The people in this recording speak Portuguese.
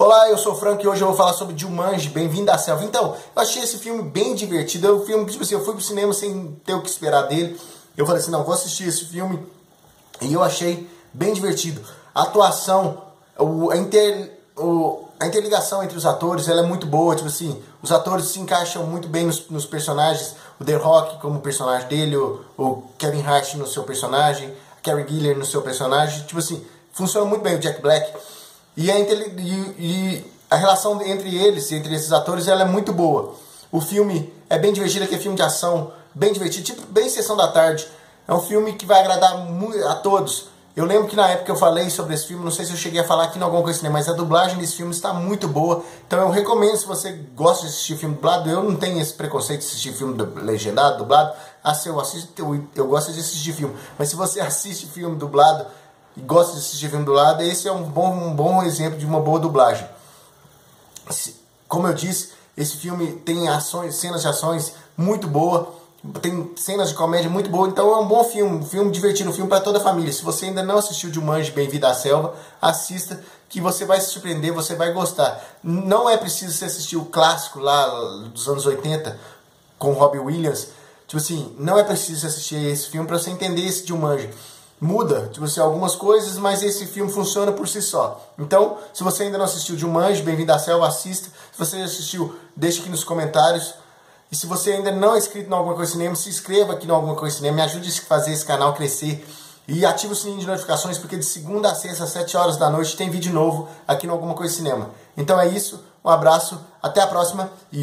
Olá, eu sou o Frank e hoje eu vou falar sobre Jumanji, Bem-vindo à Selva. Então, eu achei esse filme bem divertido. É um filme, tipo assim, eu fui pro cinema sem ter o que esperar dele. Eu falei assim, não, vou assistir esse filme. E eu achei bem divertido. A atuação, o, a, inter, o, a interligação entre os atores, ela é muito boa. Tipo assim, os atores se encaixam muito bem nos, nos personagens. O The Rock como personagem dele, o, o Kevin Hart no seu personagem, a Carrie Gilliam no seu personagem. Tipo assim, funciona muito bem o Jack Black. E a, e, e a relação entre eles, entre esses atores, ela é muito boa. O filme é bem divertido, aqui é filme de ação, bem divertido, tipo bem Sessão da Tarde. É um filme que vai agradar a todos. Eu lembro que na época eu falei sobre esse filme, não sei se eu cheguei a falar aqui em alguma coisa assim, mas a dublagem desse filme está muito boa. Então eu recomendo, se você gosta de assistir filme dublado, eu não tenho esse preconceito de assistir filme legendado, dublado. Ah, se eu assisto, eu, eu gosto de assistir filme. Mas se você assiste filme dublado, e gosta de assistir filme dublado, esse é um bom, um bom exemplo de uma boa dublagem. Como eu disse, esse filme tem ações, cenas de ações muito boa, tem cenas de comédia muito boa, então é um bom filme, um filme divertido, um filme para toda a família. Se você ainda não assistiu Jumanji Bem-vindo à Selva, assista que você vai se surpreender, você vai gostar. Não é preciso você assistir o clássico lá dos anos 80 com Robbie Williams. Tipo assim, não é preciso assistir esse filme para você entender esse Jumanji muda, tipo assim, algumas coisas, mas esse filme funciona por si só. Então, se você ainda não assistiu Jumanji, Bem-vindo à Selva, assista. Se você já assistiu, deixe aqui nos comentários. E se você ainda não é inscrito no Alguma Coisa Cinema, se inscreva aqui no Alguma Coisa Cinema, me ajude a fazer esse canal crescer. E ative o sininho de notificações, porque de segunda a sexta, às 7 horas da noite, tem vídeo novo aqui no Alguma Coisa Cinema. Então é isso, um abraço, até a próxima e